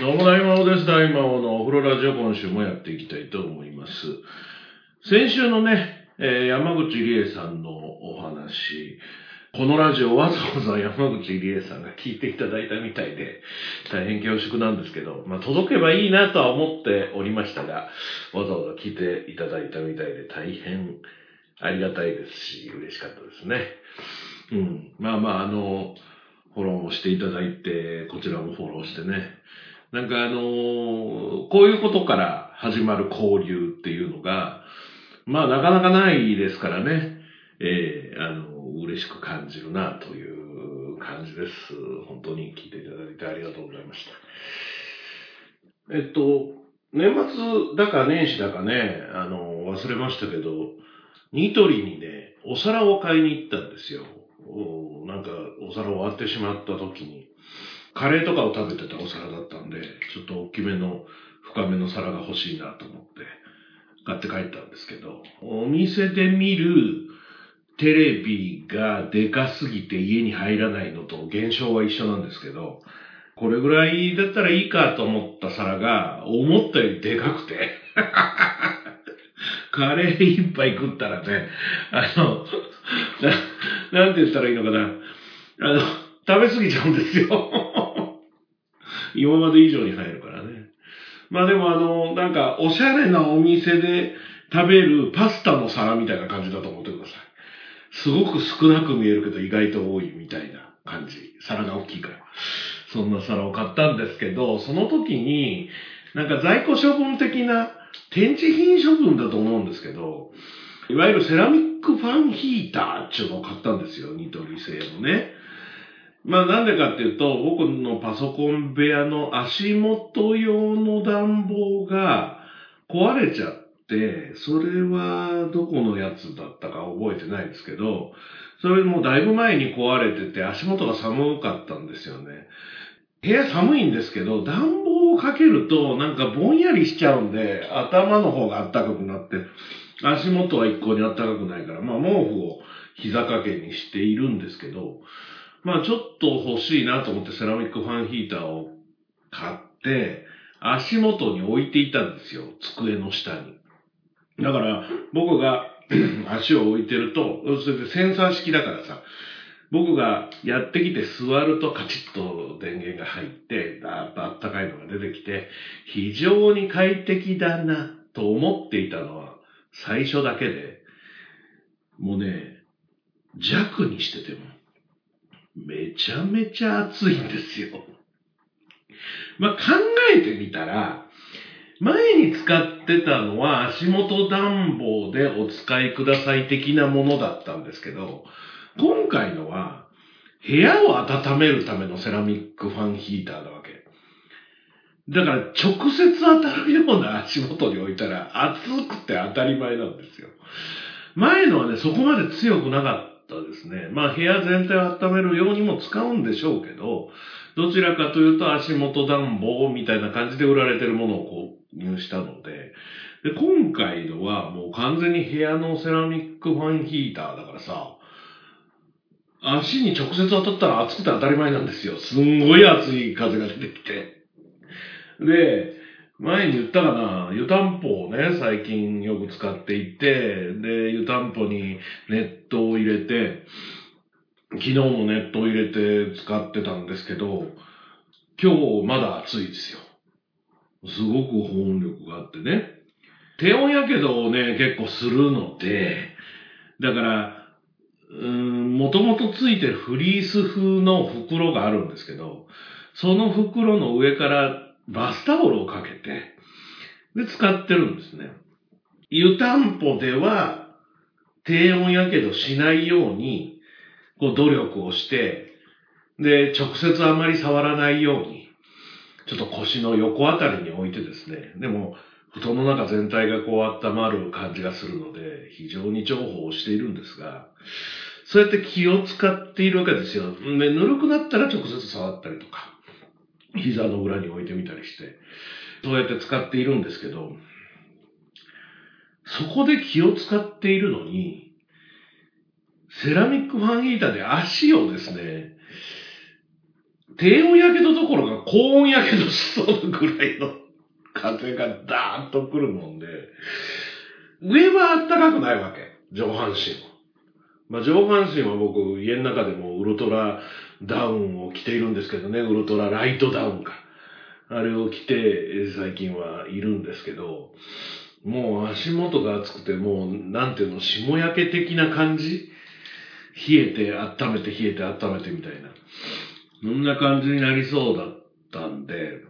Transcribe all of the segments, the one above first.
どうも大魔王です。大魔王のお風呂ラジオ今週もやっていきたいと思います。先週のね、えー山口理恵さんのお話、このラジオわざわざ山口理恵さんが聞いていただいたみたいで、大変恐縮なんですけど、まあ届けばいいなとは思っておりましたが、わざわざ聞いていただいたみたいで大変ありがたいですし、嬉しかったですね。うん。まあまあ、あの、フォローもしていただいて、こちらもフォローしてね。なんかあのーこういうことから始まる交流っていうのが、まあなかなかないですからね、えーあの嬉しく感じるなという感じです。本当に聞いていただいてありがとうございました。えっと、年末だか年始だかね、あの、忘れましたけど、ニトリにね、お皿を買いに行ったんですよ。なんか、お皿を割ってしまった時に、カレーとかを食べてたお皿だったんで、ちょっと大きめの、深めの皿が欲しいなと思って、買って帰ったんですけど、お店で見るテレビがでかすぎて家に入らないのと現象は一緒なんですけど、これぐらいだったらいいかと思った皿が、思ったよりでかくて、カレー一杯食ったらね、あの、な、なんて言ったらいいのかな。あの、食べ過ぎちゃうんですよ。今まで以上に入るからね。まあでもあの、なんか、おしゃれなお店で食べるパスタの皿みたいな感じだと思ってください。すごく少なく見えるけど意外と多いみたいな感じ。皿が大きいから。そんな皿を買ったんですけど、その時に、なんか在庫処分的な展示品処分だと思うんですけど、いわゆるセラミックファンヒーターっていうのを買ったんですよ。ニトリ製のね。まあなんでかっていうと、僕のパソコン部屋の足元用の暖房が壊れちゃって、それはどこのやつだったか覚えてないですけど、それもだいぶ前に壊れてて足元が寒かったんですよね。部屋寒いんですけど、暖房をかけるとなんかぼんやりしちゃうんで、頭の方が暖かくなって、足元は一向に暖かくないから、まあ毛布を膝掛けにしているんですけど、まあちょっと欲しいなと思ってセラミックファンヒーターを買って、足元に置いていたんですよ。机の下に。だから僕が 足を置いてると、それでセンサー式だからさ、僕がやってきて座るとカチッと電源が入って、だーっとあったかいのが出てきて、非常に快適だなと思っていたのは最初だけで、もうね、弱にしてても、めちゃめちゃ暑いんですよ。まあ、考えてみたら、前に使ってたのは足元暖房でお使いください的なものだったんですけど、今回のは部屋を温めるためのセラミックファンヒーターなわけ。だから直接当たるような足元に置いたら暑くて当たり前なんですよ。前のはね、そこまで強くなかったですね。まあ部屋全体を温めるようにも使うんでしょうけど、どちらかというと足元暖房みたいな感じで売られてるものを購入したので、で、今回のはもう完全に部屋のセラミックファンヒーターだからさ、足に直接当たったら暑くて当たり前なんですよ。すんごい熱い風が出てきて。で、前に言ったかな、湯たんぽをね、最近よく使っていて、で、湯たんぽにネットを入れて、昨日もネットを入れて使ってたんですけど、今日まだ暑いですよ。すごく保温力があってね。低温やけどをね、結構するので、だから、うーん、もともとついてるフリース風の袋があるんですけど、その袋の上からバスタオルをかけて、で、使ってるんですね。湯たんぽでは、低温やけどしないように、こう努力をして、で、直接あまり触らないように、ちょっと腰の横あたりに置いてですね、でも、布団の中全体がこう温まる感じがするので、非常に重宝しているんですが、そうやって気を使っているわけですよ。で、ぬるくなったら直接触ったりとか、膝の裏に置いてみたりして、そうやって使っているんですけど、そこで気を使っているのに、セラミックファンヒーターで足をですね、低温やけどどころか高温やけどしそうなぐらいの風がダーンと来るもんで、上はあったかくないわけ。上半身は。まあ、上半身は僕、家の中でもウルトラダウンを着ているんですけどね、ウルトラライトダウンか。あれを着て、最近はいるんですけど、もう足元が熱くて、もう、なんていうの、霜焼け的な感じ？冷えて、温めて、冷えて、温めてみたいな。そんな感じになりそうだったんで、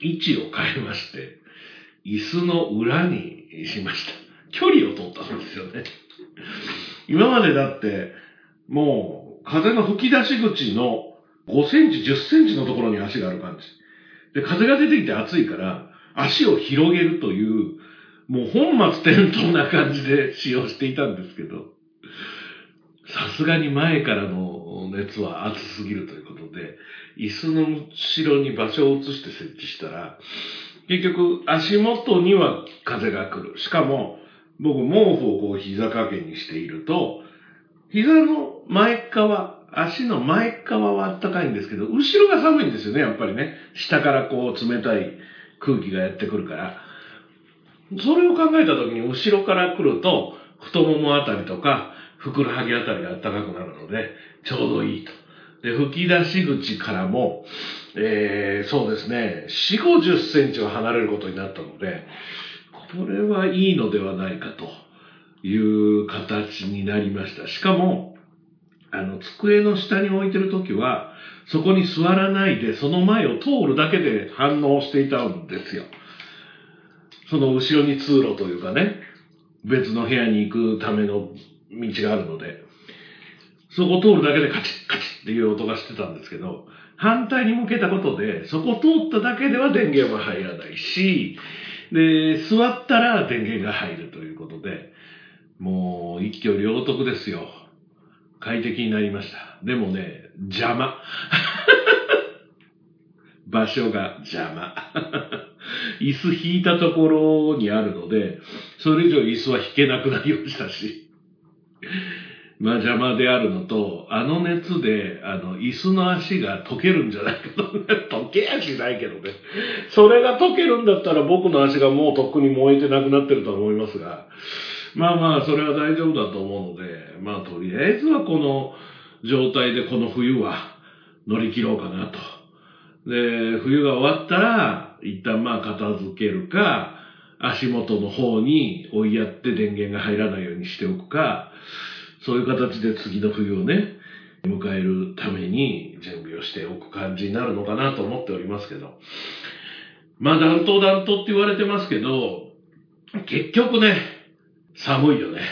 位置を変えまして、椅子の裏にしました。距離を取ったんですよね。今までだって、もう、風の吹き出し口の5センチ、10センチのところに足がある感じ。で、風が出てきて暑いから、足を広げるという、もう本末転倒な感じで使用していたんですけど、さすがに前からの熱は熱すぎるということで、椅子の後ろに場所を移して設置したら、結局足元には風が来る。しかも、僕毛布をこう膝掛けにしていると、膝の前側、足の前側は暖かいんですけど、後ろが寒いんですよね、やっぱりね。下からこう冷たい空気がやってくるから。それを考えた時に後ろから来ると、太ももあたりとか、ふくらはぎあたりが暖かくなるので、ちょうどいいと。で、吹き出し口からも、えー、そうですね、4、50センチは離れることになったので、これはいいのではないかという形になりました。しかも、あの、机の下に置いてるときは、そこに座らないで、その前を通るだけで反応していたんですよ。その後ろに通路というかね、別の部屋に行くための道があるので、そこを通るだけでカチッカチッっていう音がしてたんですけど、反対に向けたことで、そこ通っただけでは電源は入らないし、で、座ったら電源が入るということで、もう一挙両得ですよ。快適になりました。でもね、邪魔。場所が邪魔。椅子引いたところにあるので、それ以上椅子は引けなくなりましたし。まあ邪魔であるのと、あの熱で、あの、椅子の足が溶けるんじゃないかと。溶けやしないけどね。それが溶けるんだったら僕の足がもうとっくに燃えてなくなってると思いますが、まあまあ、それは大丈夫だと思うので、まあとりあえずはこの状態でこの冬は乗り切ろうかなと。で、冬が終わったら、一旦まあ片付けるか、足元の方に追いやって電源が入らないようにしておくか、そういう形で次の冬をね、迎えるために準備をしておく感じになるのかなと思っておりますけど。まあ、暖冬暖冬って言われてますけど、結局ね、寒いよね。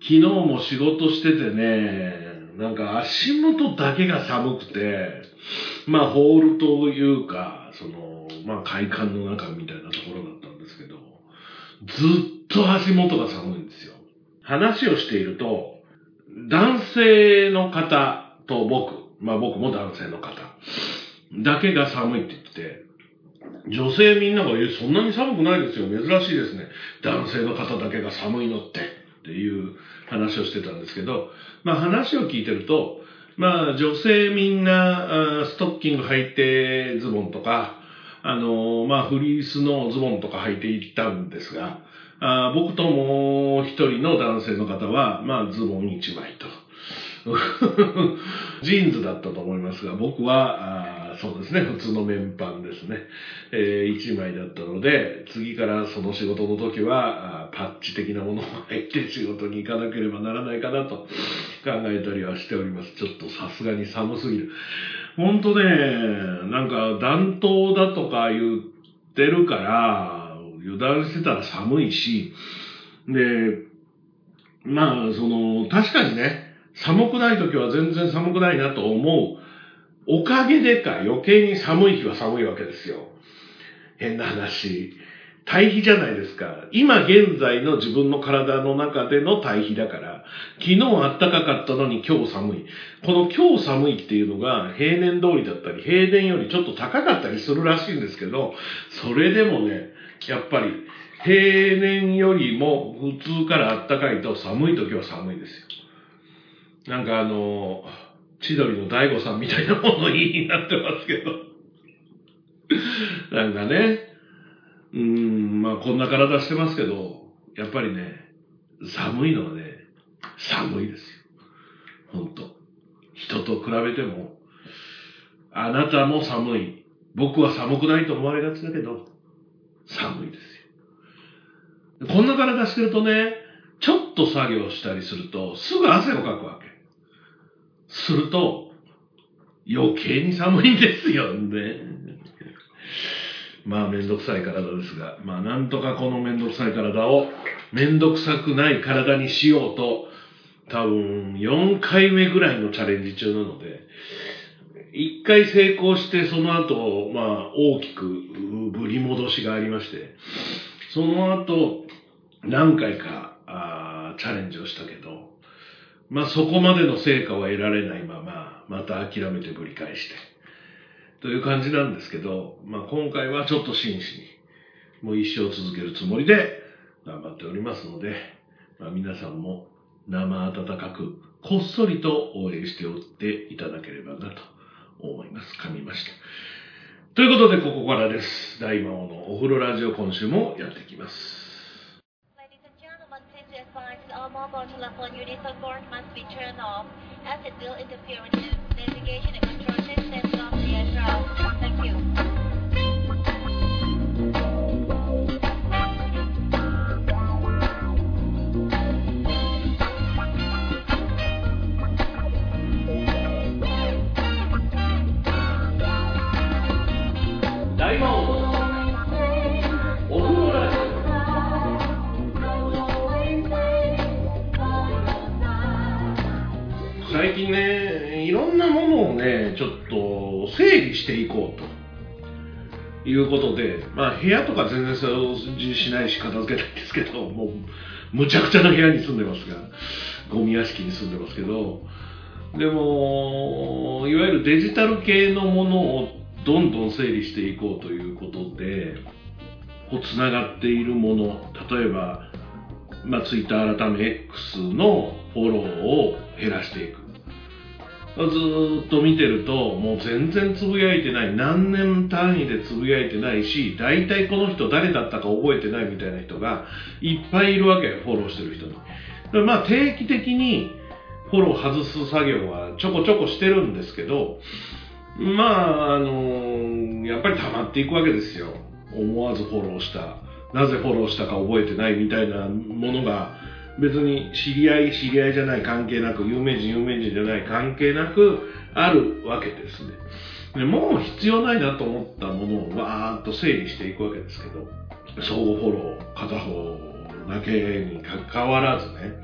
昨日も仕事しててね、なんか足元だけが寒くて、まあホールというか、その、まあ会館の中みたいなところだったんですけど、ずっと足元が寒いんですよ。話をしていると、男性の方と僕、まあ僕も男性の方、だけが寒いって言ってて、女性みんなが、え、そんなに寒くないですよ。珍しいですね。男性の方だけが寒いのって、っていう話をしてたんですけど、まあ話を聞いてると、まあ女性みんな、ストッキング履いてズボンとか、あの、まあフリースのズボンとか履いていったんですが、あ僕ともう一人の男性の方は、まあ、ズボン一枚と。ジーンズだったと思いますが、僕は、そうですね、普通の綿パンですね。えー、1枚だったので、次からその仕事の時は、パッチ的なものを入って仕事に行かなければならないかなと考えたりはしております。ちょっとさすがに寒すぎる。ほんとね、なんか暖冬だとか言ってるから、油断してたら寒いし、で、まあ、その、確かにね、寒くない時は全然寒くないなと思う。おかげでか余計に寒い日は寒いわけですよ。変な話。対比じゃないですか。今現在の自分の体の中での対比だから、昨日暖かかったのに今日寒い。この今日寒いっていうのが平年通りだったり、平年よりちょっと高かったりするらしいんですけど、それでもね、やっぱり平年よりも普通から暖かいと寒い時は寒いですよ。なんかあの、千鳥の大悟さんみたいなものになってますけど。なんかね、うん、まあこんな体してますけど、やっぱりね、寒いのはね、寒いですよ。ほんと。人と比べても、あなたも寒い。僕は寒くないと思われがちだけど、寒いですよ。こんな体してるとね、ちょっと作業したりすると、すぐ汗をかくわ。すると、余計に寒いんですよね。まあ、めんどくさい体ですが、まあ、なんとかこのめんどくさい体を、めんどくさくない体にしようと、多分、4回目ぐらいのチャレンジ中なので、1回成功して、その後、まあ、大きく振り戻しがありまして、その後、何回か、あチャレンジをしたけど、まあ、そこまでの成果は得られないまま、また諦めてぶり返して、という感じなんですけど、まあ、今回はちょっと真摯に、もう一生続けるつもりで頑張っておりますので、まあ、皆さんも生温かく、こっそりと応援しておっていただければなと思います。噛みました。ということで、ここからです。大魔王のお風呂ラジオ今週もやっていきます。All mobile telephone board must be turned off as it will interfere with the navigation and control systems of the aircraft. Thank you. 近ねいろんなものをねちょっと整理していこうということでまあ部屋とか全然掃除しないし片付けないんですけどもうむちゃくちゃな部屋に住んでますがゴミ屋敷に住んでますけどでもいわゆるデジタル系のものをどんどん整理していこうということで、こう、つながっているもの、例えば、まあ、ツイッター改め X のフォローを減らしていく。ずっと見てると、もう全然つぶやいてない、何年単位でつぶやいてないし、大体この人誰だったか覚えてないみたいな人がいっぱいいるわけ、フォローしてる人に。まあ定期的にフォロー外す作業はちょこちょこしてるんですけど、まあ、あのやっぱり溜まっていくわけですよ。思わずフォローした。なぜフォローしたか覚えてないみたいなものが、別に知り合い、知り合いじゃない関係なく、有名人、有名人じゃない関係なく、あるわけですね。でもう必要ないなと思ったものをわーっと整理していくわけですけど、相互フォロー、片方だけにかわらずね、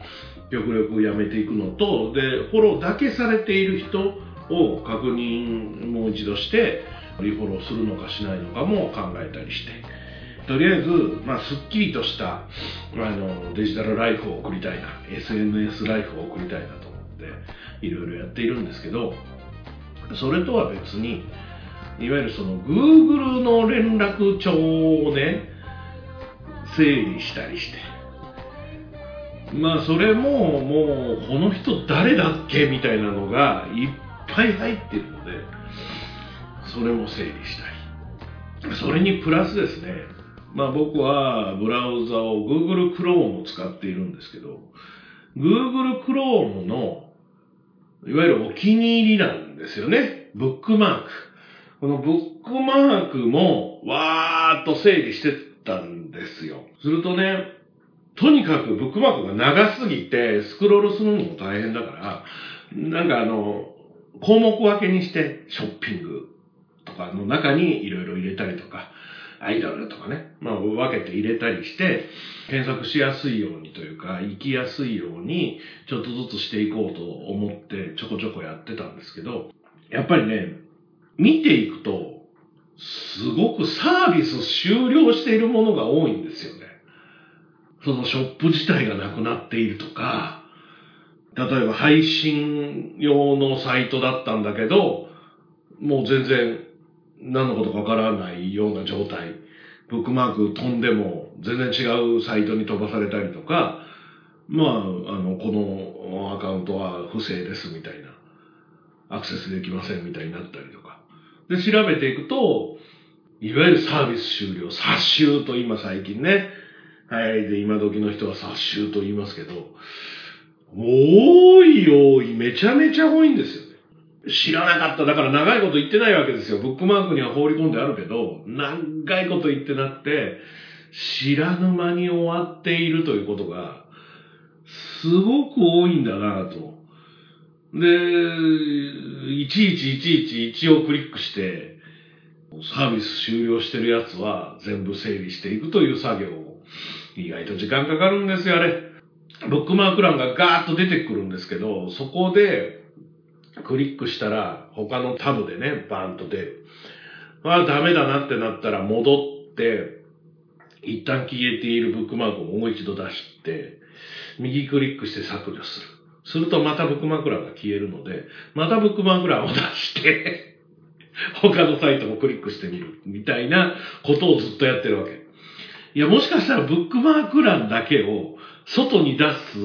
極力やめていくのと、で、フォローだけされている人を確認もう一度してリフォローするのかしないのかも考えたりしてとりあえず、まあ、すっきりとしたあのデジタルライフを送りたいな SNS ライフを送りたいなと思っていろいろやっているんですけどそれとは別にいわゆるその Google の連絡帳をね整理したりしてまあそれももうこの人誰だっけみたいなのがいっぱい入ってるので、それも整理したい。それにプラスですね、まあ僕はブラウザを Google Chrome を使っているんですけど、Google Chrome のいわゆるお気に入りなんですよね。ブックマーク。このブックマークもわーっと整理してたんですよ。するとね、とにかくブックマークが長すぎてスクロールするのも大変だから、なんかあの、項目分けにして、ショッピングとかの中にいろいろ入れたりとか、アイドルとかね、まあ分けて入れたりして、検索しやすいようにというか、行きやすいように、ちょっとずつしていこうと思ってちょこちょこやってたんですけど、やっぱりね、見ていくと、すごくサービス終了しているものが多いんですよね。そのショップ自体がなくなっているとか、例えば配信用のサイトだったんだけど、もう全然何のことかわからないような状態。ブックマーク飛んでも全然違うサイトに飛ばされたりとか、まあ、あの、このアカウントは不正ですみたいな。アクセスできませんみたいになったりとか。で、調べていくと、いわゆるサービス終了、殺収と今最近ね。はい。で、今時の人は殺収と言いますけど、多い多い、めちゃめちゃ多いんですよ。知らなかった。だから長いこと言ってないわけですよ。ブックマークには放り込んであるけど、長いこと言ってなくて、知らぬ間に終わっているということが、すごく多いんだなと。で、いちいちいちいち一をクリックして、サービス終了してるやつは全部整理していくという作業を、意外と時間かかるんですよ、あれ。ブックマーク欄がガーッと出てくるんですけど、そこでクリックしたら他のタブでね、バーンと出る。ああ、ダメだなってなったら戻って、一旦消えているブックマークをもう一度出して、右クリックして削除する。するとまたブックマーク欄が消えるので、またブックマーク欄を出して、他のサイトもクリックしてみる。みたいなことをずっとやってるわけ。いや、もしかしたらブックマーク欄だけを外に出す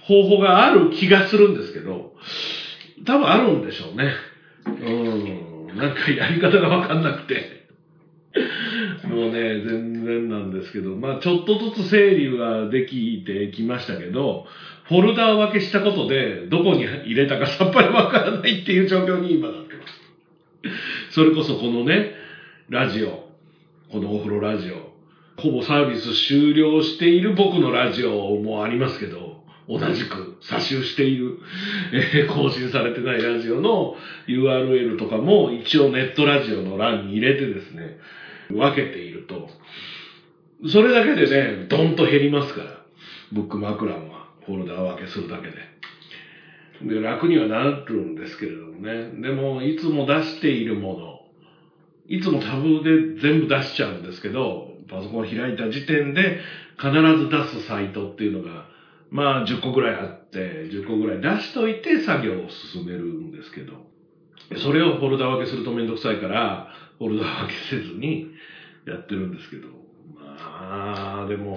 方法がある気がするんですけど、多分あるんでしょうね。うん。なんかやり方がわかんなくて。もうね、全然なんですけど、まあちょっとずつ整理はできてきましたけど、フォルダー分けしたことで、どこに入れたかさっぱりわからないっていう状況に今なってます。それこそこのね、ラジオ、このお風呂ラジオ、ほぼサービス終了している僕のラジオもありますけど、同じく差ししている、えー更新されてないラジオの URL とかも一応ネットラジオの欄に入れてですね、分けていると、それだけでね、ドンと減りますから、ブックマーク欄は、フォルダー分けするだけで。で、楽にはなるんですけれどもね。でも、いつも出しているもの、いつもタブで全部出しちゃうんですけど、パソコン開いた時点で必ず出すサイトっていうのが、まあ10個ぐらいあって、10個ぐらい出しといて作業を進めるんですけど、それをフォルダ分けするとめんどくさいから、フォルダ分けせずに やってるんですけど、まあ、でも、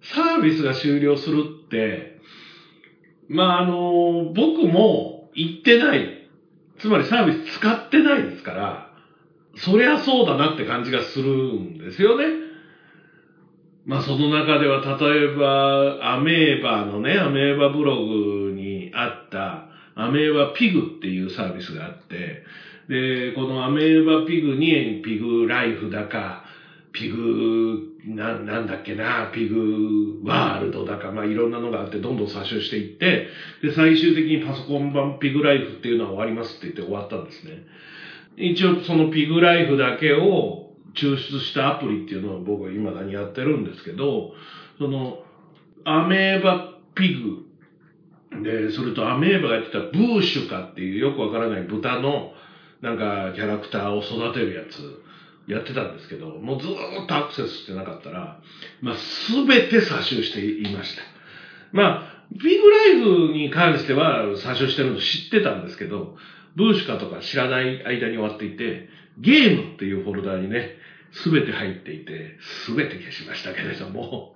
サービスが終了するって、まああの、僕も言ってない。つまりサービス使ってないですから、そりゃそうだなって感じがするんですよね。まあその中では例えばアメーバのね、アメーバブログにあったアメーバピグっていうサービスがあって、で、このアメーバピグにピグライフだか、ピグ、な、なんだっけな、ピグワールドだか、まあいろんなのがあってどんどん詐集していって、で、最終的にパソコン版ピグライフっていうのは終わりますって言って終わったんですね。一応そのピグライフだけを抽出したアプリっていうのを僕は未だにやってるんですけど、その、アメーバピグ、で、それとアメーバがやってたブーシュカっていうよくわからない豚のなんかキャラクターを育てるやつやってたんですけど、もうずーっとアクセスしてなかったら、まあすべて詐集していました。まあ、ビグライフに関しては詐集してるの知ってたんですけど、ブーシュカとか知らない間に終わっていて、ゲームっていうフォルダーにね、すべて入っていて、すべて消しましたけれども、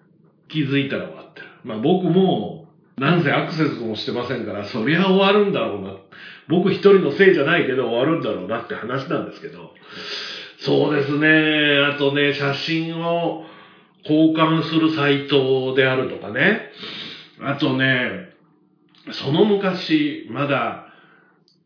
気づいたら終わってる。まあ僕も、なんせアクセスもしてませんから、そりゃ終わるんだろうな。僕一人のせいじゃないけど終わるんだろうなって話なんですけど、そうですね。あとね、写真を交換するサイトであるとかね。あとね、その昔、まだ、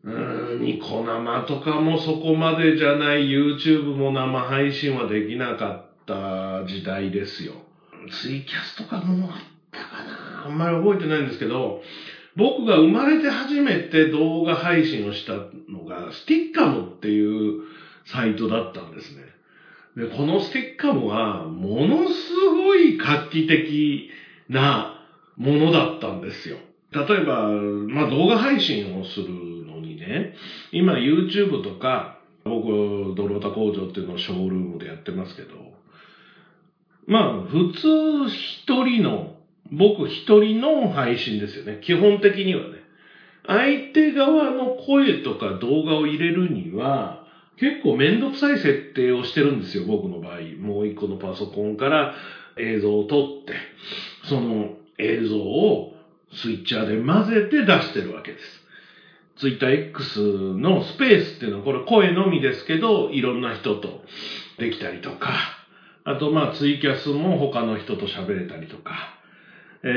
ニコ生とかもそこまでじゃない YouTube も生配信はできなかった時代ですよ。ツイキャスとかもあったかなあんまり覚えてないんですけど、僕が生まれて初めて動画配信をしたのが、スティッカムっていうサイトだったんですね。で、このスティッカムは、ものすごい画期的なものだったんですよ。例えば、まあ動画配信をするね、今 YouTube とか、僕、ドロータ工場っていうのをショールームでやってますけど、まあ普通一人の、僕一人の配信ですよね。基本的にはね。相手側の声とか動画を入れるには、結構めんどくさい設定をしてるんですよ、僕の場合。もう一個のパソコンから映像を撮って、その映像をスイッチャーで混ぜて出してるわけです。ツイッター X のスペースっていうのはこれ声のみですけど、いろんな人とできたりとか、あとまあツイキャスも他の人と喋れたりとか、え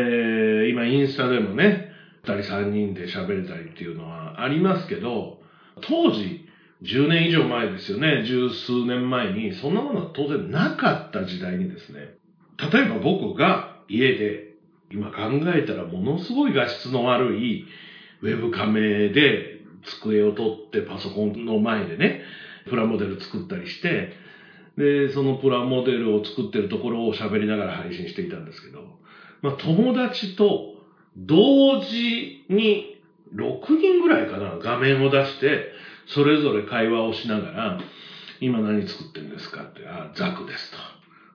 ー、今インスタでもね、二人三人で喋れたりっていうのはありますけど、当時、10年以上前ですよね、十数年前に、そんなものは当然なかった時代にですね、例えば僕が家で、今考えたらものすごい画質の悪いウェブカメで机を取ってパソコンの前でね、プラモデル作ったりして、で、そのプラモデルを作ってるところを喋りながら配信していたんですけど、まあ友達と同時に6人ぐらいかな、画面を出して、それぞれ会話をしながら、今何作ってるんですかって、あ、ザクですと。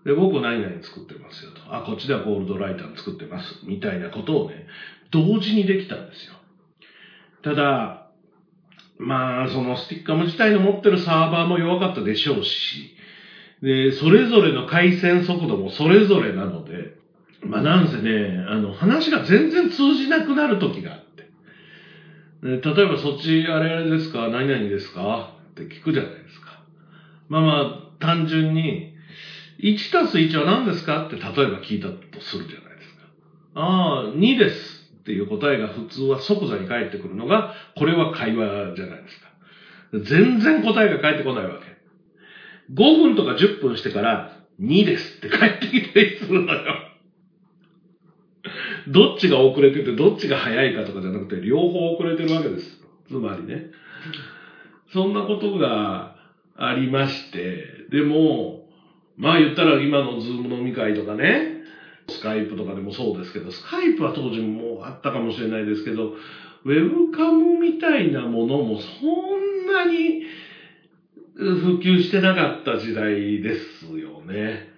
で、僕何々作ってますよと。あ、こっちではゴールドライター作ってます。みたいなことをね、同時にできたんですよ。ただ、まあ、そのスティッカム自体の持ってるサーバーも弱かったでしょうし、で、それぞれの回線速度もそれぞれなので、まあなんせね、あの、話が全然通じなくなる時があって。例えばそっちあれあれですか何々ですかって聞くじゃないですか。まあまあ、単純に、1たす1は何ですかって例えば聞いたとするじゃないですか。ああ、2ですっていう答えが普通は即座に返ってくるのが、これは会話じゃないですか。全然答えが返ってこないわけ。5分とか10分してから2ですって返ってきたりするのよ。どっちが遅れててどっちが早いかとかじゃなくて両方遅れてるわけです。つまりね。そんなことがありまして、でも、まあ言ったら今のズーム飲み会とかね、スカイプとかでもそうですけど、スカイプは当時もあったかもしれないですけど、ウェブカムみたいなものもそんなに普及してなかった時代ですよね。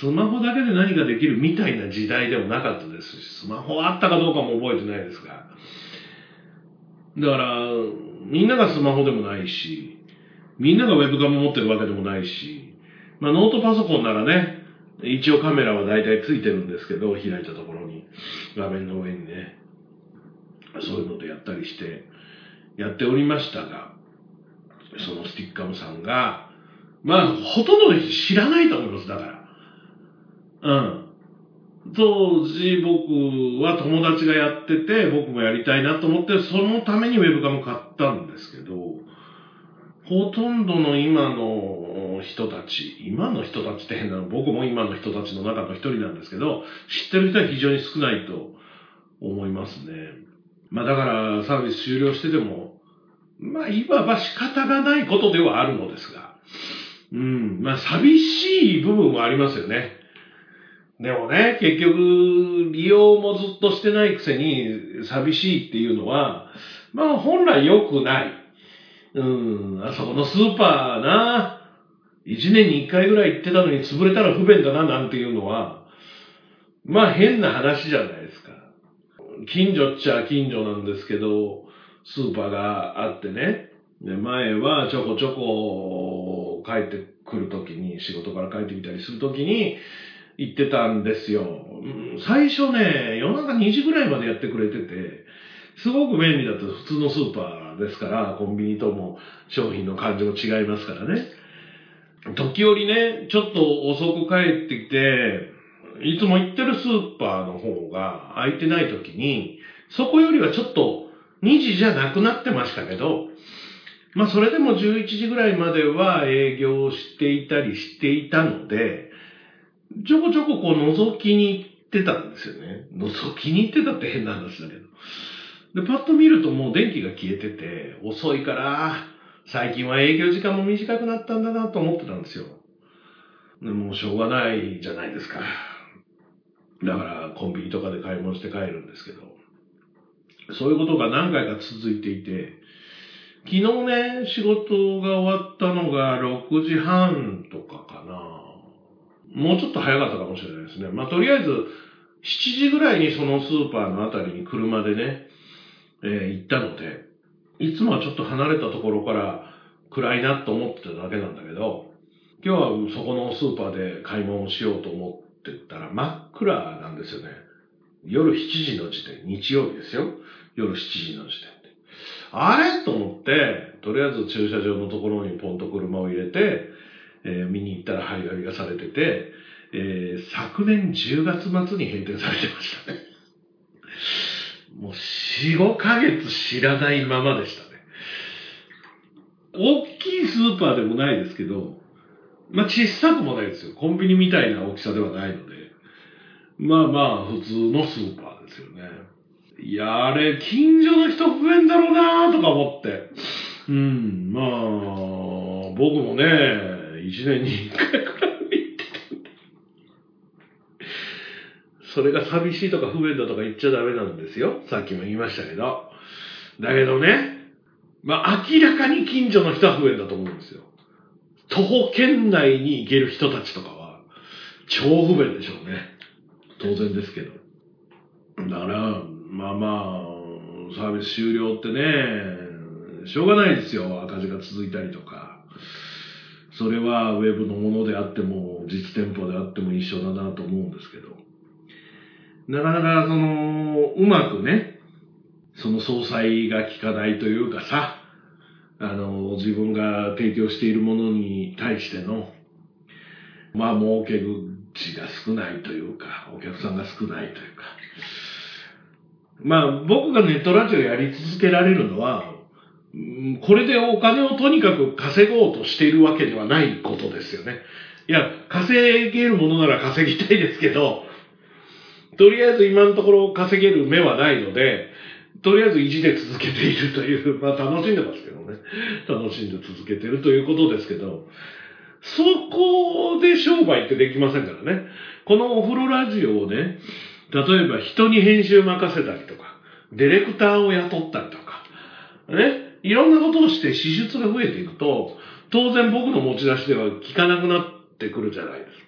スマホだけで何ができるみたいな時代でもなかったですし、スマホあったかどうかも覚えてないですが。だから、みんながスマホでもないし、みんながウェブカム持ってるわけでもないし、まあノートパソコンならね、一応カメラは大体ついてるんですけど、開いたところに、画面の上にね、そういうのでやったりして、やっておりましたが、そのスティッカムさんが、まあ、ほとんど知らないと思います、だから。うん。当時僕は友達がやってて、僕もやりたいなと思って、そのためにウェブカム買ったんですけど、ほとんどの今の人たち、今の人たちって変なの、僕も今の人たちの中の一人なんですけど、知ってる人は非常に少ないと思いますね。まあだからサービス終了してても、まあいわば仕方がないことではあるのですが、うん、まあ寂しい部分はありますよね。でもね、結局、利用もずっとしてないくせに寂しいっていうのは、まあ本来良くない。うん、あそこのスーパーな、一年に一回ぐらい行ってたのに潰れたら不便だななんていうのは、まあ変な話じゃないですか。近所っちゃ近所なんですけど、スーパーがあってね、で前はちょこちょこ帰ってくるときに、仕事から帰ってきたりするときに、行ってたんですよ。最初ね、夜中2時ぐらいまでやってくれてて、すごく便利だった普通のスーパーですから、コンビニとも商品の感じも違いますからね。時折ね、ちょっと遅く帰ってきて、いつも行ってるスーパーの方が空いてない時に、そこよりはちょっと2時じゃなくなってましたけど、まあそれでも11時ぐらいまでは営業していたりしていたので、ちょこちょここう覗きに行ってたんですよね。覗きに行ってたって変な話だけど。で、パッと見るともう電気が消えてて、遅いから、最近は営業時間も短くなったんだなと思ってたんですよ。でもうしょうがないじゃないですか。だからコンビニとかで買い物して帰るんですけど。そういうことが何回か続いていて、昨日ね、仕事が終わったのが6時半とかかな。もうちょっと早かったかもしれないですね。まあ、とりあえず、7時ぐらいにそのスーパーのあたりに車でね、えー、行ったので、いつもはちょっと離れたところから暗いなと思ってただけなんだけど、今日はそこのスーパーで買い物をしようと思ってたら真っ暗なんですよね。夜7時の時点、日曜日ですよ。夜7時の時点で。あれ？と思って、とりあえず駐車場のところにポンと車を入れて、えー見に行ったら張り紙がされてて、えー昨年10月末に閉店されてましたね。もう4、5ヶ月知らないままでしたね。大きいスーパーでもないですけど、まあ小さくもないですよ。コンビニみたいな大きさではないので。まあまあ普通のスーパーですよね。いや、あれ、近所の人増えんだろうなとか思って。うん、まあ、僕もね、一年に一回くらい行ってたんで。それが寂しいとか不便だとか言っちゃダメなんですよ。さっきも言いましたけど。だけどね、まあ明らかに近所の人は不便だと思うんですよ。徒歩圏内に行ける人たちとかは、超不便でしょうね。当然ですけど。だから、まあまあ、サービス終了ってね、しょうがないですよ。赤字が続いたりとか。それはウェブのものであっても、実店舗であっても一緒だなと思うんですけど。なかなかその、うまくね、その総裁が効かないというかさ、あの、自分が提供しているものに対しての、まあ、儲け口が少ないというか、お客さんが少ないというか。まあ、僕がネットラジオやり続けられるのは、これでお金をとにかく稼ごうとしているわけではないことですよね。いや、稼げるものなら稼ぎたいですけど、とりあえず今のところ稼げる目はないので、とりあえず意地で続けているという、まあ楽しんでますけどね。楽しんで続けてるということですけど、そこで商売ってできませんからね。このお風呂ラジオをね、例えば人に編集任せたりとか、ディレクターを雇ったりとか、ね、いろんなことをして支出が増えていくと、当然僕の持ち出しでは効かなくなってくるじゃないですか。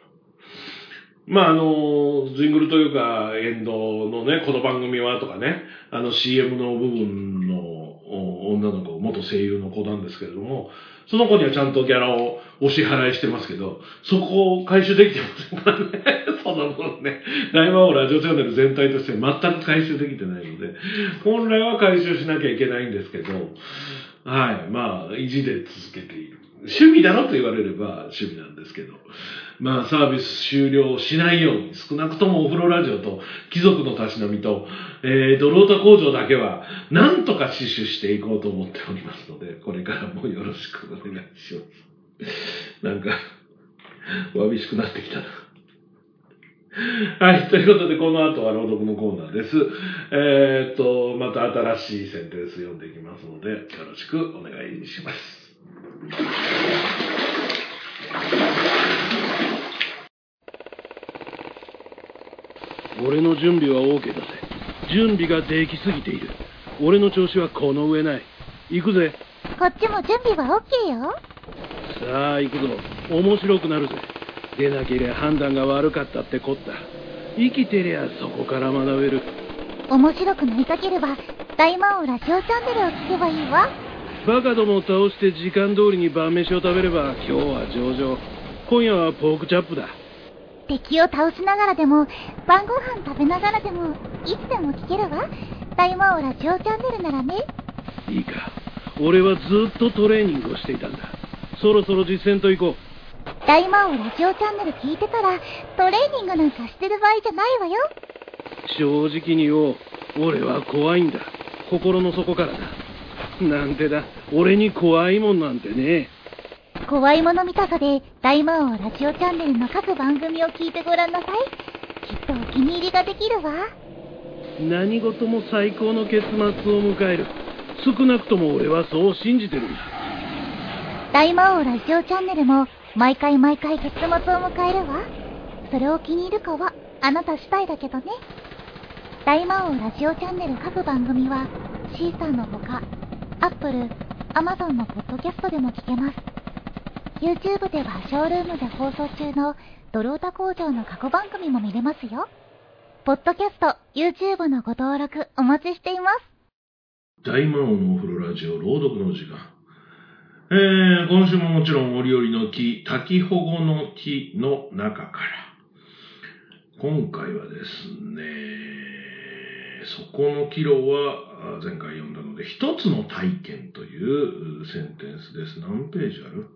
まああの、ジングルというか、エンドのね、この番組はとかね、あの CM の部分の女の子、元声優の子なんですけれども、その子にはちゃんとギャラをお支払いしてますけど、そこを回収できてませんからね。その分ね、大魔王ラジオチャンネル全体として全く回収できてないので、本来は回収しなきゃいけないんですけど、はい、まあ、意地で続けている。趣味だろと言われれば趣味なんですけど、まあサービス終了しないように、少なくともお風呂ラジオと貴族のたしなみと、えー、ドロータ工場だけは、なんとか死守していこうと思っておりますので、これからもよろしくお願いします。なんか、わびしくなってきたな。はい。ということで、この後は朗読のコーナーです。えーっと、また新しいセンテンス読んでいきますので、よろしくお願いします。俺の準備は OK だぜ。準備ができすぎている。俺の調子はこの上ない。行くぜ。こっちも準備は OK よ。さあ行くぞ。面白くなるぜ。出なけりゃ判断が悪かったってこった。生きてりゃそこから学べる。面白くなりたければ、大魔王ラジオチャンネルを聞けばいいわ。バカどもを倒して時間通りに晩飯を食べれば今日は上々。今夜はポークチャップだ敵を倒しながらでも、晩ご飯食べながらでも、いつでも聞けるわ。大魔王ラジオチャンネルならね。いいか。俺はずっとトレーニングをしていたんだ。そろそろ実践と行こう。大魔王ラジオチャンネル聞いてたら、トレーニングなんかしてる場合じゃないわよ。正直に言おう。俺は怖いんだ。心の底からだ。なんてだ。俺に怖いもんなんてね怖いもの見たさで、大魔王ラジオチャンネルの各番組を聞いてごらんなさい。きっとお気に入りができるわ。何事も最高の結末を迎える少なくとも俺はそう信じてるんだ大魔王ラジオチャンネルも、毎回毎回結末を迎えるわ。それを気に入るかは、あなた次第だけどね。大魔王ラジオチャンネル各番組は、シーサーのほか、Apple、Amazon のポッドキャストでも聞けます。YouTube ではショールームで放送中のドロータ工場の過去番組も見れますよ。ポッドキャスト、YouTube のご登録お待ちしています。大魔王のお風呂ラジオ朗読の時間。えー、今週ももちろん折々の木、滝保護の木の中から。今回はですね、そこのキロは前回読んだので、一つの体験というセンテンスです。何ページある？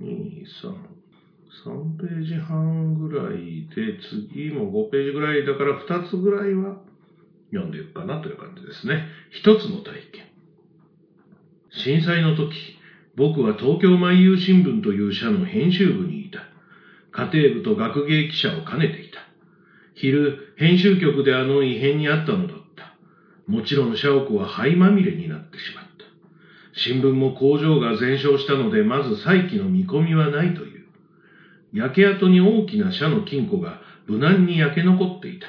?2、3、3ページ半ぐらいで、次も5ページぐらいだから2つぐらいは読んでいくかなという感じですね。一つの体験。震災の時、僕は東京毎夕新聞という社の編集部にいた。家庭部と学芸記者を兼ねていた。昼、編集局であの異変にあったのだった。もちろん社屋は灰まみれになってしまった。新聞も工場が全焼したので、まず再起の見込みはないという。焼け跡に大きな社の金庫が無難に焼け残っていた。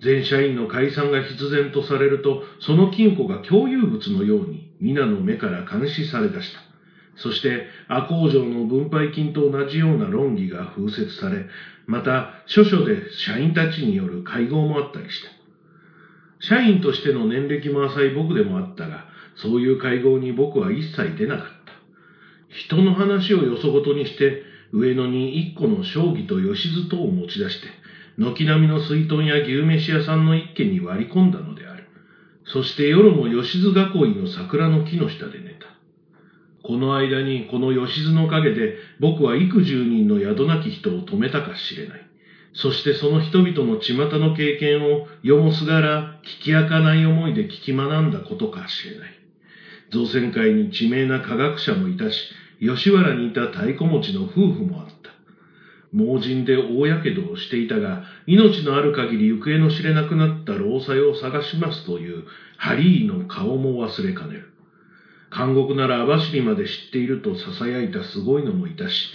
全社員の解散が必然とされると、その金庫が共有物のように皆の目から監視され出した。そして、赤工場の分配金と同じような論議が風説され、また、諸々で社員たちによる会合もあったりした。社員としての年歴も浅い僕でもあったが、そういう会合に僕は一切出なかった。人の話をよそごとにして、上野に一個の将棋と吉津とを持ち出して、軒並みの水遁や牛飯屋さんの一軒に割り込んだのである。そして夜も吉津囲いの桜の木の下で寝た。この間にこの吉津の陰で僕は幾十人の宿なき人を止めたかしれない。そしてその人々の巷の経験を世もすがら聞き明かない思いで聞き学んだことかしれない。造船会に知名な科学者もいたし、吉原にいた太鼓持ちの夫婦もあった。盲人で大やけどをしていたが、命のある限り行方の知れなくなった労災を探しますというハリーの顔も忘れかねる。監獄なら網走まで知っていると囁いたすごいのもいたし、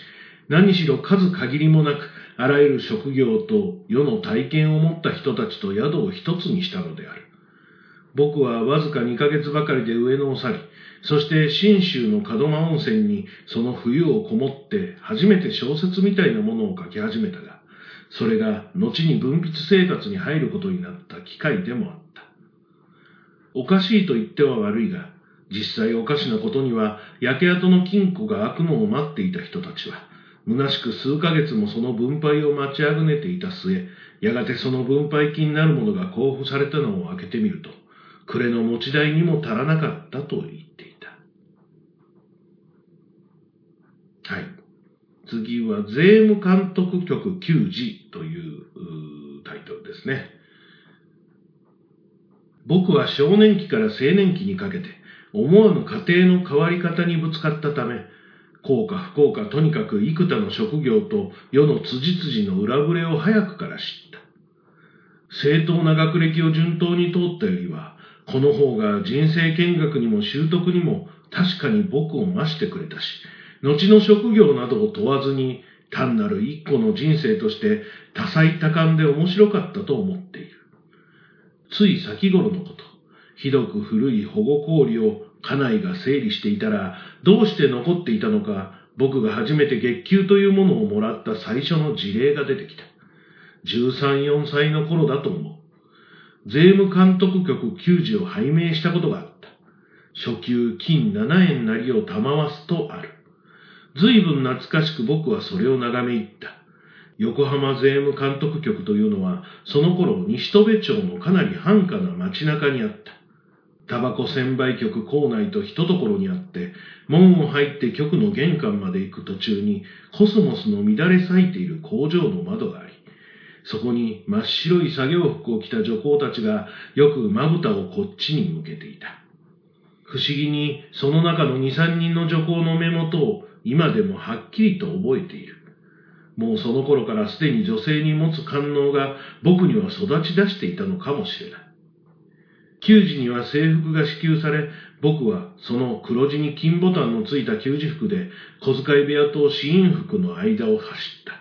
何しろ数限りもなく、あらゆる職業と世の体験を持った人たちと宿を一つにしたのである。僕はわずか2ヶ月ばかりで上野を去り、そして信州の門真温泉にその冬をこもって初めて小説みたいなものを書き始めたが、それが後に文筆生活に入ることになった機会でもあった。おかしいと言っては悪いが、実際おかしなことには、焼け跡の金庫が開くのを待っていた人たちは、虚しく数ヶ月もその分配を待ちあぐねていた末、やがてその分配金なるものが交付されたのを開けてみると、暮れの持ち代にも足らなかったと言っていた。はい。次は、税務監督局給仕というタイトルですね。僕は少年期から青年期にかけて、思わぬ家庭の変わり方にぶつかったため、幸か不幸かとにかく幾多の職業と世の辻々の裏ぶれを早くから知った。正当な学歴を順当に通ったよりは、この方が人生見学にも習得にも確かに僕を増してくれたし、後の職業などを問わずに単なる一個の人生として多彩多感で面白かったと思っている。つい先頃のこと。ひどく古い保護氷を家内が整理していたら、どうして残っていたのか、僕が初めて月給というものをもらった最初の事例が出てきた。13、4歳の頃だと思う。税務監督局給仕を拝命したことがあった。初給金7円なりを賜すとある。随分懐かしく僕はそれを眺め入った。横浜税務監督局というのは、その頃西戸部町のかなり繁華な街中にあった。タバコ専売局構内と一ところにあって、門を入って局の玄関まで行く途中に、コスモスの乱れ咲いている工場の窓があり、そこに真っ白い作業服を着た女工たちがよくまぶたをこっちに向けていた。不思議にその中の二三人の女工の目元を今でもはっきりと覚えている。もうその頃からすでに女性に持つ官能が僕には育ち出していたのかもしれない。給仕には制服が支給され、僕はその黒地に金ボタンのついた給仕服で小遣い部屋と死因服の間を走った。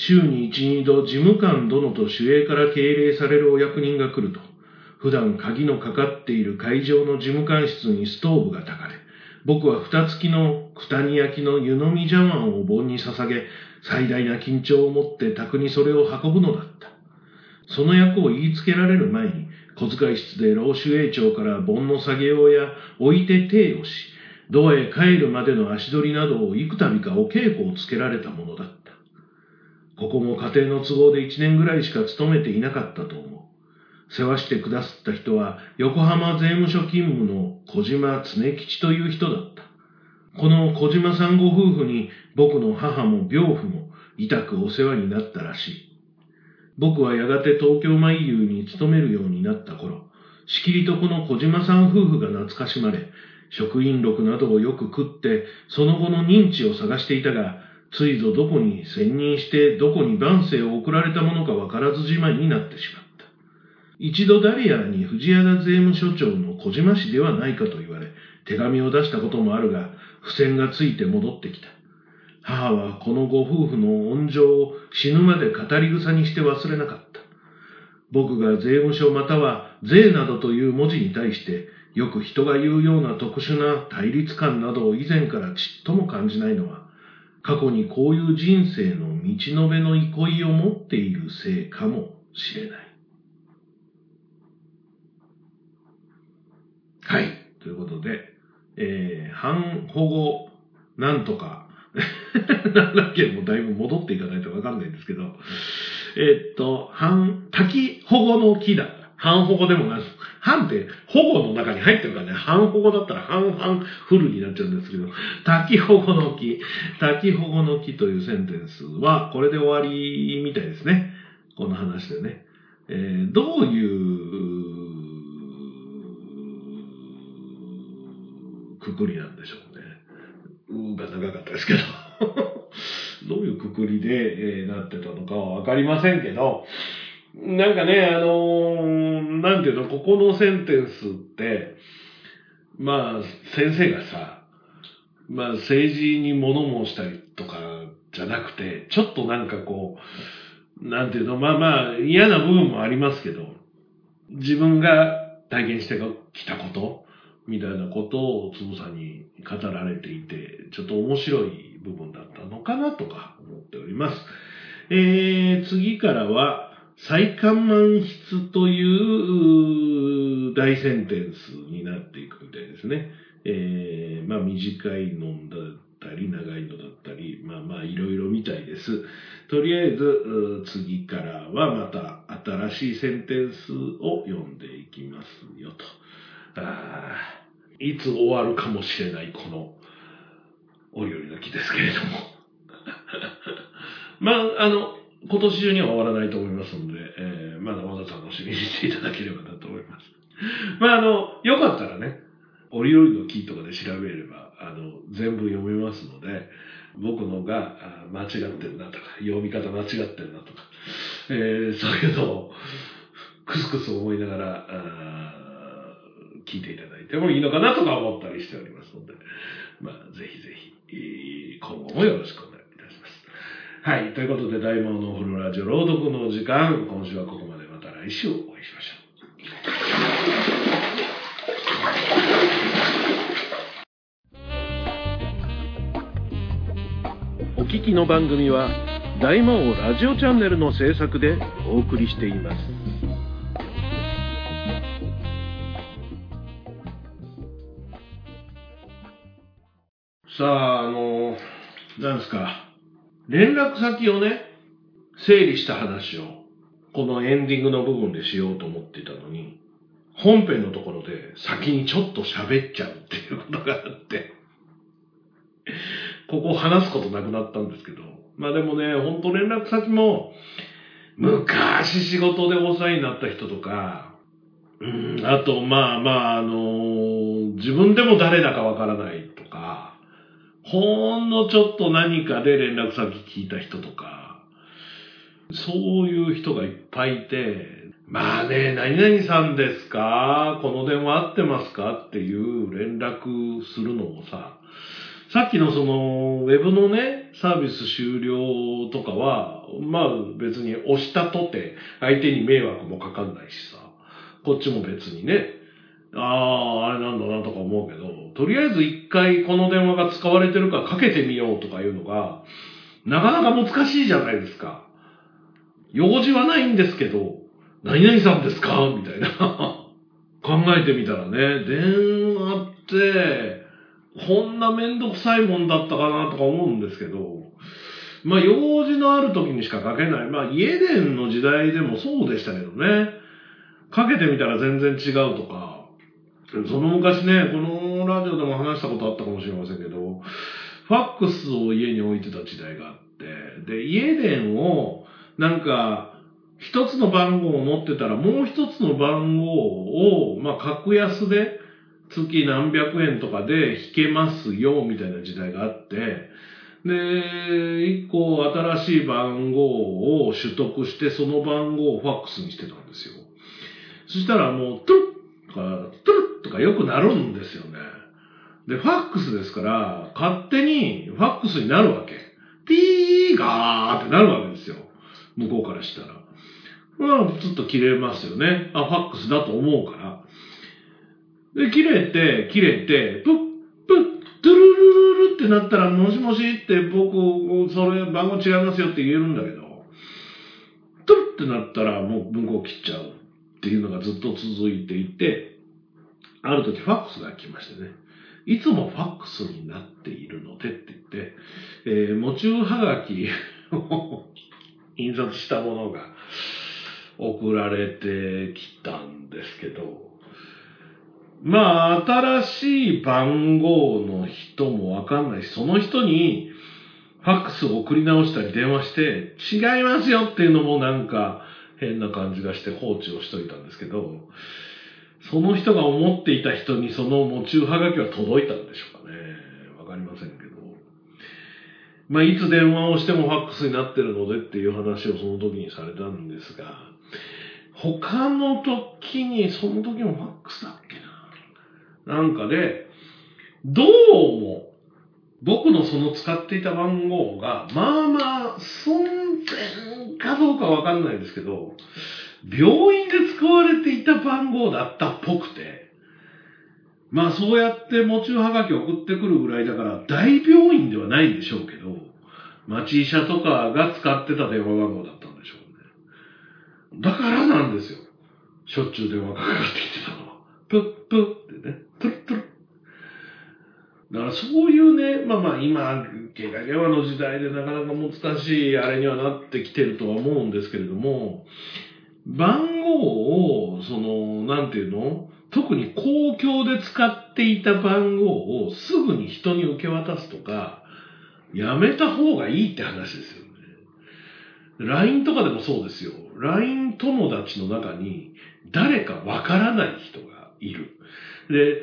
週に一、二度事務官殿と守衛から敬礼されるお役人が来ると、普段鍵のかかっている会場の事務官室にストーブが焚かれ、僕は蓋付きの九谷焼の湯飲み茶碗を盆に捧げ、最大な緊張を持って宅にそれを運ぶのだった。その役を言いつけられる前に、小遣い室で老守衛長から盆の作業や置いて手をし、ドアへ帰るまでの足取りなどを幾度かお稽古をつけられたものだった。ここも家庭の都合で一年ぐらいしか勤めていなかったと思う。世話してくださった人は、横浜税務署勤務の小島常吉という人だった。この小島さんご夫婦に僕の母も病婦も痛くお世話になったらしい。僕はやがて東京舞遊に勤めるようになった頃、しきりとこの小島さん夫婦が懐かしまれ、職員録などをよく食って、その後の認知を探していたが、ついぞどこに潜入してどこに万世を送られたものかわからずじまいになってしまった。一度ダリアに藤原税務署長の小島氏ではないかと言われ、手紙を出したこともあるが、付箋がついて戻ってきた。母はこのご夫婦の恩情を死ぬまで語り草にして忘れなかった。僕が税務署または税などという文字に対して、よく人が言うような特殊な対立感などを以前からちっとも感じないのは、過去にこういう人生の道のべの憩いを持っているせいかもしれない。はい。ということで、えー、反保護なんとか、なんだっけ、もうだいぶ戻っていかないとわかんないんですけど、えー、っと、反、滝保護の木だ。半保護でもない。半って保護の中に入ってるからね、半保護だったら半々フルになっちゃうんですけど、滝保護の木、滝保護の木というセンテンスは、これで終わりみたいですね。この話でね。えー、どういうくくりなんでしょうね。うーが長かったですけど。どういうくくりで、えー、なってたのかはわかりませんけど、なんかね、あのー、なんていうの、ここのセンテンスって、まあ、先生がさ、まあ、政治に物申したりとかじゃなくて、ちょっとなんかこう、なんていうの、まあまあ、嫌な部分もありますけど、自分が体験してきたこと、みたいなことをつぶさに語られていて、ちょっと面白い部分だったのかなとか思っております。えー、次からは、再間満筆という大センテンスになっていくみたいですね。えー、まあ短いのだったり、長いのだったり、まあまあいろいろみたいです。とりあえず、次からはまた新しいセンテンスを読んでいきますよと。あいつ終わるかもしれないこのお料理の木ですけれども。まあ、あの、今年中には終わらないと思いますので、まだまだ楽しみにしていただければなと思います。まあ、あの、よかったらね、お料理のキーとかで調べれば、あの、全部読めますので、僕のが間違ってるなとか、読み方間違ってるなとか、えー、そういうのをクスクス思いながら、聞いていただいてもいいのかなとか思ったりしておりますので、まあ、ぜひぜひ、今後もよろしくお願いいたしますはい。ということで、大門のお風呂ラジオ朗読のお時間、今週はここまで。来週お会いしましょう。お聞きの番組は、大魔王ラジオチャンネルの制作でお送りしています。さあ、あの、なんですか？連絡先をね、整理した話を、このエンディングの部分でしようと思ってたのに、本編のところで先にちょっと喋っちゃうっていうことがあって、ここ話すことなくなったんですけど、まあでもね、ほんと連絡先も、昔仕事でお世話になった人とか、うん、あと、まあまあ、あのー、自分でも誰だかわからないとか、ほんのちょっと何かで連絡先聞いた人とか、そういう人がいっぱいいて、まあね、何々さんですか？この電話合ってますか？っていう連絡するのもさ、さっきのその、ウェブのね、サービス終了とかは、まあ別に押したとて、相手に迷惑もかかんないしさ、こっちも別にね、ああ、あれなんだなとか思うけど、とりあえず一回この電話が使われてるかかけてみようとかいうのが、なかなか難しいじゃないですか。用事はないんですけど、何々さんですか？みたいな。考えてみたらね、電話って、こんなめんどくさいもんだったかなとか思うんですけど、まあ用事のある時にしかかけない。まあ家電の時代でもそうでしたけどね。かけてみたら全然違うとか、その昔ね、このラジオでも話したことあったかもしれませんけど、ファックスを家に置いてた時代があって、で、家電を、なんか、一つの番号を持ってたら、もう一つの番号を、まあ、格安で、月何百円とかで引けますよ、みたいな時代があって、で、一個新しい番号を取得して、その番号をファックスにしてたんですよ。そしたらもう、トゥルッとか、トゥルッとかよくなるんですよね。で、ファックスですから、勝手にファックスになるわけ。ピーガーってなるわけ。向こうからしたら。まあ、ずっと切れますよね。あ、ファックスだと思うから。で、切れて、切れて、プッ、プッ、トゥルルルルってなったら、もしもしって僕、それ番号違いますよって言えるんだけど、トゥルってなったらもう文庫を切っちゃうっていうのがずっと続いていて、ある時ファックスが来ましてね、いつもファックスになっているのでって言って、えー、喪中はがきを印刷したものが送られてきたんですけど、まあ、新しい番号の人もわかんないし、その人にファックスを送り直したり電話して、違いますよっていうのもなんか変な感じがして放置をしといたんですけど、その人が思っていた人にその喪中はがきは届いたんでしょうかね。わかりません。まあ、いつ電話をしてもファックスになってるのでっていう話をその時にされたんですが、他の時に、その時もファックスだっけな。なんかで、どうも、僕のその使っていた番号が、まあまあ、寸前かどうかわかんないですけど、病院で使われていた番号だったっぽくて、まあそうやって持ちはがき送ってくるぐらいだから、大病院ではないんでしょうけど、町医者とかが使ってた電話番号だったんでしょうね。だからなんですよ。しょっちゅう電話かかってきてたのは。プップッってね、プップッ。だからそういうね、まあまあ今、携帯電話の時代でなかなか難しいあれにはなってきてるとは思うんですけれども、番号を、その、なんていうの？特に公共で使っていた番号をすぐに人に受け渡すとか、やめた方がいいって話ですよね。LINE とかでもそうですよ。LINE 友達の中に誰かわからない人がいる。で、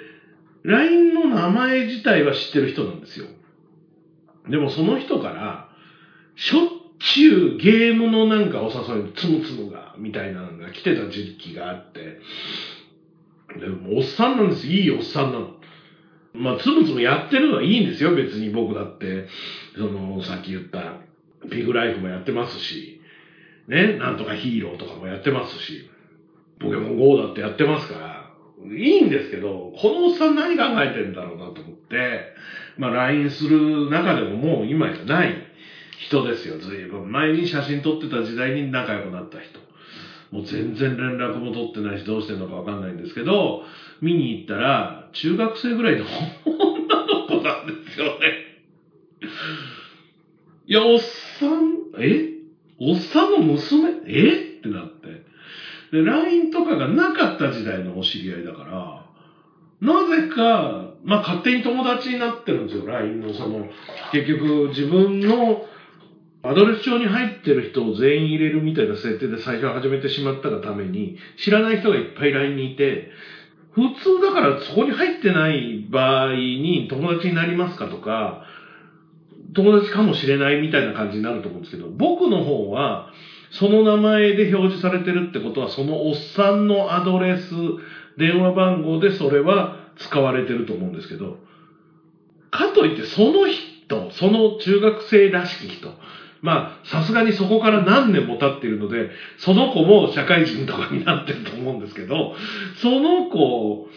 LINE の名前自体は知ってる人なんですよ。でもその人から、しょっちゅうゲームのなんかお誘いつむつむが、みたいなのが来てた時期があって、でもおっさんなんです。いいおっさんなの。まあ、つむつむやってるのはいいんですよ。別に僕だって、その、さっき言った、ピグライフもやってますし、ね、なんとかヒーローとかもやってますし、ポケモン GO だってやってますから、いいんですけど、このおっさん何考えてんだろうなと思って、まあ LINE する中でももう今やない人ですよ。ずいぶん前に写真撮ってた時代に仲良くなった人。もう全然連絡も取ってないしどうしてんのかわかんないんですけど、見に行ったら中学生ぐらいの女の子なんですよね。いや、おっさん、え？おっさんの娘？え？ってなって。で、LINE とかがなかった時代のお知り合いだから、なぜか、まあ、勝手に友達になってるんですよ、LINE のその、結局自分のアドレス帳に入ってる人を全員入れるみたいな設定で最初始めてしまったがために、知らない人がいっぱい LINE にいて、普通だからそこに入ってない場合に友達になりますかとか、友達かもしれないみたいな感じになると思うんですけど、僕の方は、その名前で表示されてるってことは、そのおっさんのアドレス、電話番号でそれは使われてると思うんですけど、かといってその人、その中学生らしき人、まあ、さすがにそこから何年も経っているので、その子も社会人とかになってると思うんですけど、その子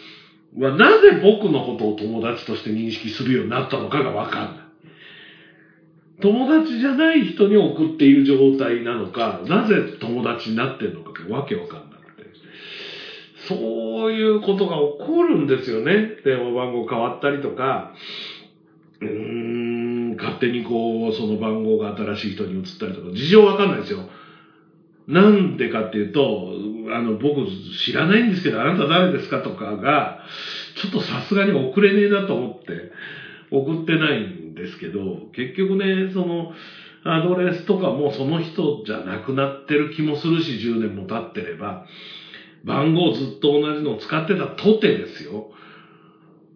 はなぜ僕のことを友達として認識するようになったのかがわかんない。友達じゃない人に送っている状態なのか、なぜ友達になってるのかがわけわかんなくて。そういうことが起こるんですよね。電話番号変わったりとか、うーん、勝手にこう、その番号が新しい人に移ったりとか、事情わかんないですよ。なんでかっていうと、あの、僕知らないんですけど、あなた誰ですかとかが、ちょっとさすがに送れねえなと思って、送ってないんですけど、結局ね、その、アドレスとかもその人じゃなくなってる気もするし、10年も経ってれば、番号ずっと同じのを使ってたとてですよ。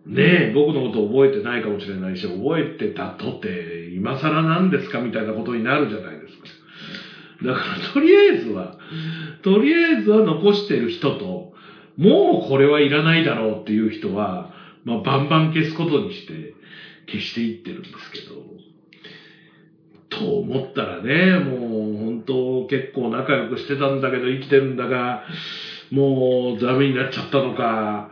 ねえ、僕のこと覚えてないかもしれないし、覚えてたとて、今更なんですかみたいなことになるじゃないですか。だから、とりあえずは、とりあえずは残してる人と、もうこれはいらないだろうっていう人は、まあ、バンバン消すことにして、消していってるんですけど、と思ったらね、もう本当結構仲良くしてたんだけど生きてるんだが、もうダメになっちゃったのか、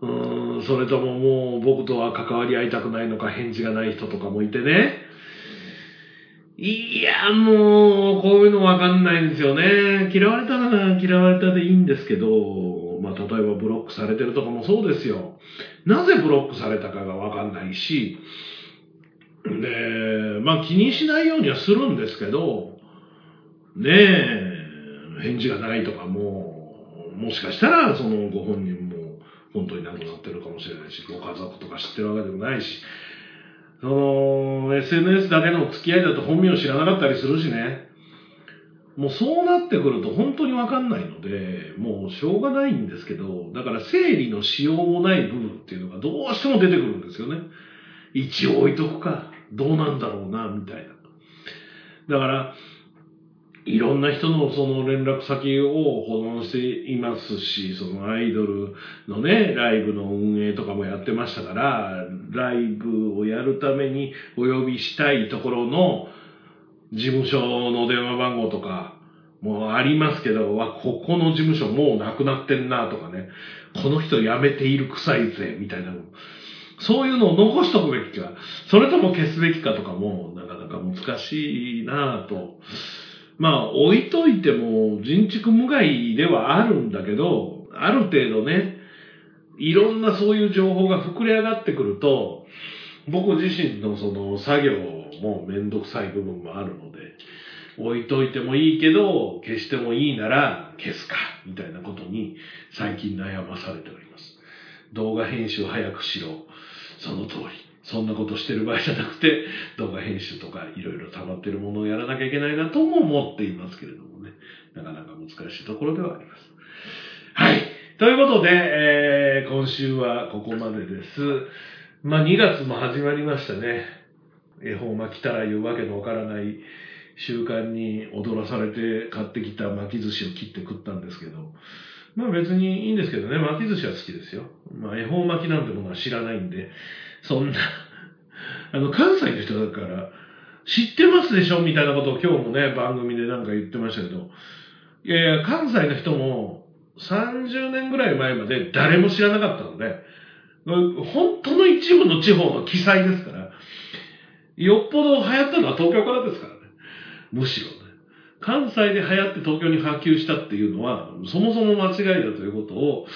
それとももう僕とは関わり合いたくないのか返事がない人とかもいてね。いや、もう、こういうのわかんないんですよね。嫌われたら嫌われたでいいんですけど、まあ、例えばブロックされてるとかもそうですよ。なぜブロックされたかがわかんないし、で、まあ気にしないようにはするんですけど、ねえ、返事がないとかも、もしかしたらそのご本人本当に亡くなってるかもしれないし、ご家族とか知ってるわけでもないし、その SNS だけの付き合いだと本名知らなかったりするしね。もうそうなってくると本当にわかんないので、もうしょうがないんですけど、だから整理のしようもない部分っていうのがどうしても出てくるんですよね。一応置いとくか、どうなんだろうな、みたいな。だから、いろんな人のその連絡先を保存していますし、そのアイドルのね、ライブの運営とかもやってましたから、ライブをやるためにお呼びしたいところの事務所の電話番号とかもありますけど、わ、ここの事務所もうなくなってんなとかね、この人辞めている臭いぜ、みたいなの。そういうのを残しとくべきか、それとも消すべきかとかも、なかなか難しいなぁと。まあ、置いといても人畜無害ではあるんだけど、ある程度ね、いろんなそういう情報が膨れ上がってくると、僕自身のその作業もめんどくさい部分もあるので、置いといてもいいけど、消してもいいなら消すか、みたいなことに最近悩まされております。動画編集早くしろ。その通り。そんなことしてる場合じゃなくて、動画編集とかいろいろ溜まってるものをやらなきゃいけないなとも思っていますけれどもね。なかなか難しいところではあります。はい。ということで、えー今週はここまでです。まあ2月も始まりましたね。恵方巻きたらいうわけのわからない習慣に踊らされて買ってきた巻き寿司を切って食ったんですけど、まあ別にいいんですけどね、巻き寿司は好きですよ。まあ恵方巻きなんてものは知らないんで、そんな、あの、関西の人だから、知ってますでしょみたいなことを今日もね、番組でなんか言ってましたけど、いやいや、関西の人も30年ぐらい前まで誰も知らなかったので、本当の一部の地方の記載ですから、よっぽど流行ったのは東京からですからね。むしろね。関西で流行って東京に波及したっていうのは、そもそも間違いだということを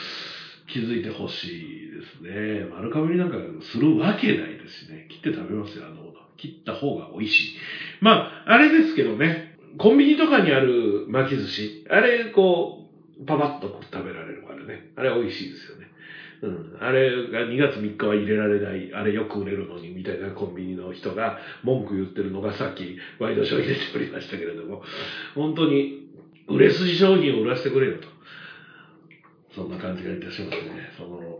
気づいてほしいですね。丸かぶりなんかするわけないですしね。切って食べますよ、あの。切った方が美味しい。まあ、あれですけどね。コンビニとかにある巻き寿司。あれ、こう、パパッと食べられるからね。あれ美味しいですよね。うん。あれが2月3日は入れられない、あれよく売れるのに、みたいなコンビニの人が文句言ってるのがさっきワイドショーに出ておりましたけれども、本当に売れ筋商品を売らせてくれよと。そんな感じがいたしますね。その、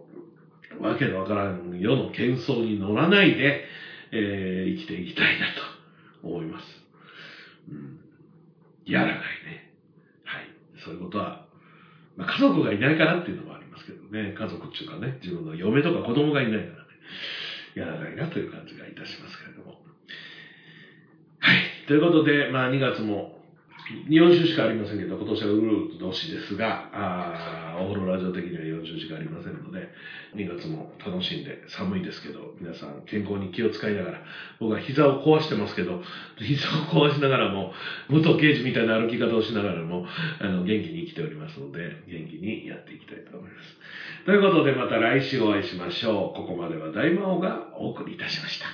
わけのわからん世の喧騒に乗らないで、えー生きていきたいなと思います。うん。やらないね。はい。そういうことは、まあ、家族がいないからっていうのもありますけどね。家族っていうかね、自分の嫁とか子供がいないからね。やらないなという感じがいたしますけれども。はい。ということで、まあ2月も4週しかありませんけど、今年はウルー年ですが、あーオーロラジオ的には4週しかありませんので、2月も楽しんで寒いですけど、皆さん健康に気を使いながら、僕は膝を壊してますけど、膝を壊しながらも、武藤刑事みたいな歩き方をしながらも、あの、元気に生きておりますので、元気にやっていきたいと思います。ということで、また来週お会いしましょう。ここまでは大魔王がお送りいたしました。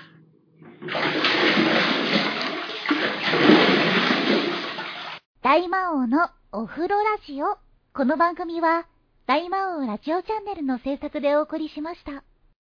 大魔王のお風呂ラジオ。この番組は大魔王ラジオチャンネルの制作でお送りしました。